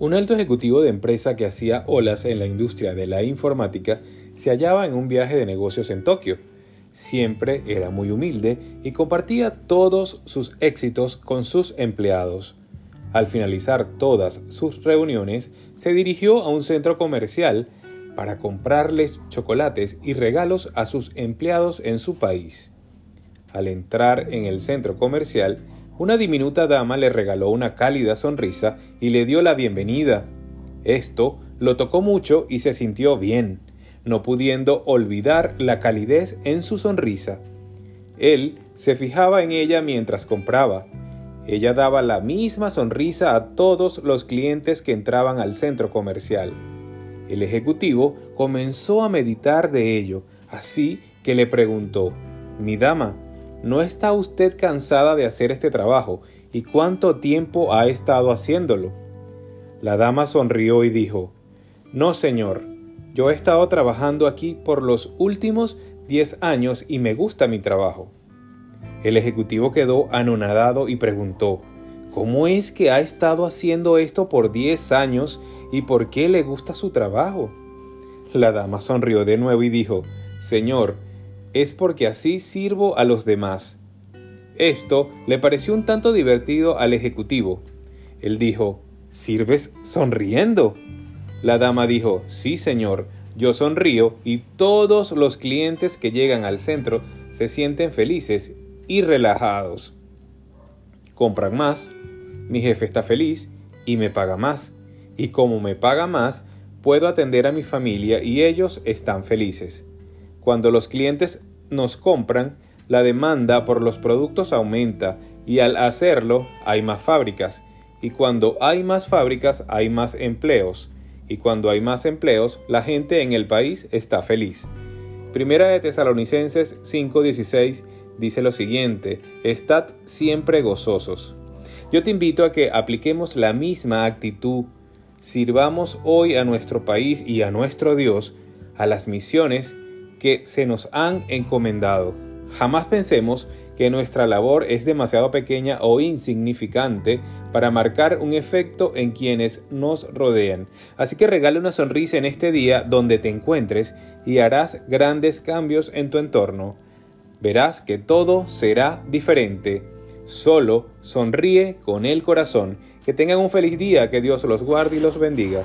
Un alto ejecutivo de empresa que hacía olas en la industria de la informática se hallaba en un viaje de negocios en Tokio. Siempre era muy humilde y compartía todos sus éxitos con sus empleados. Al finalizar todas sus reuniones, se dirigió a un centro comercial para comprarles chocolates y regalos a sus empleados en su país. Al entrar en el centro comercial, una diminuta dama le regaló una cálida sonrisa y le dio la bienvenida. Esto lo tocó mucho y se sintió bien, no pudiendo olvidar la calidez en su sonrisa. Él se fijaba en ella mientras compraba. Ella daba la misma sonrisa a todos los clientes que entraban al centro comercial. El ejecutivo comenzó a meditar de ello, así que le preguntó, Mi dama, ¿No está usted cansada de hacer este trabajo? ¿Y cuánto tiempo ha estado haciéndolo? La dama sonrió y dijo, No, señor, yo he estado trabajando aquí por los últimos diez años y me gusta mi trabajo. El ejecutivo quedó anonadado y preguntó, ¿Cómo es que ha estado haciendo esto por diez años y por qué le gusta su trabajo? La dama sonrió de nuevo y dijo, Señor, es porque así sirvo a los demás. Esto le pareció un tanto divertido al ejecutivo. Él dijo, ¿Sirves sonriendo? La dama dijo, Sí, señor, yo sonrío y todos los clientes que llegan al centro se sienten felices y relajados. Compran más, mi jefe está feliz y me paga más. Y como me paga más, puedo atender a mi familia y ellos están felices. Cuando los clientes nos compran, la demanda por los productos aumenta y al hacerlo hay más fábricas. Y cuando hay más fábricas hay más empleos. Y cuando hay más empleos, la gente en el país está feliz. Primera de Tesalonicenses 5:16 dice lo siguiente, Estad siempre gozosos. Yo te invito a que apliquemos la misma actitud, sirvamos hoy a nuestro país y a nuestro Dios, a las misiones que se nos han encomendado. Jamás pensemos que nuestra labor es demasiado pequeña o insignificante para marcar un efecto en quienes nos rodean. Así que regale una sonrisa en este día donde te encuentres y harás grandes cambios en tu entorno. Verás que todo será diferente. Solo sonríe con el corazón. Que tengan un feliz día, que Dios los guarde y los bendiga.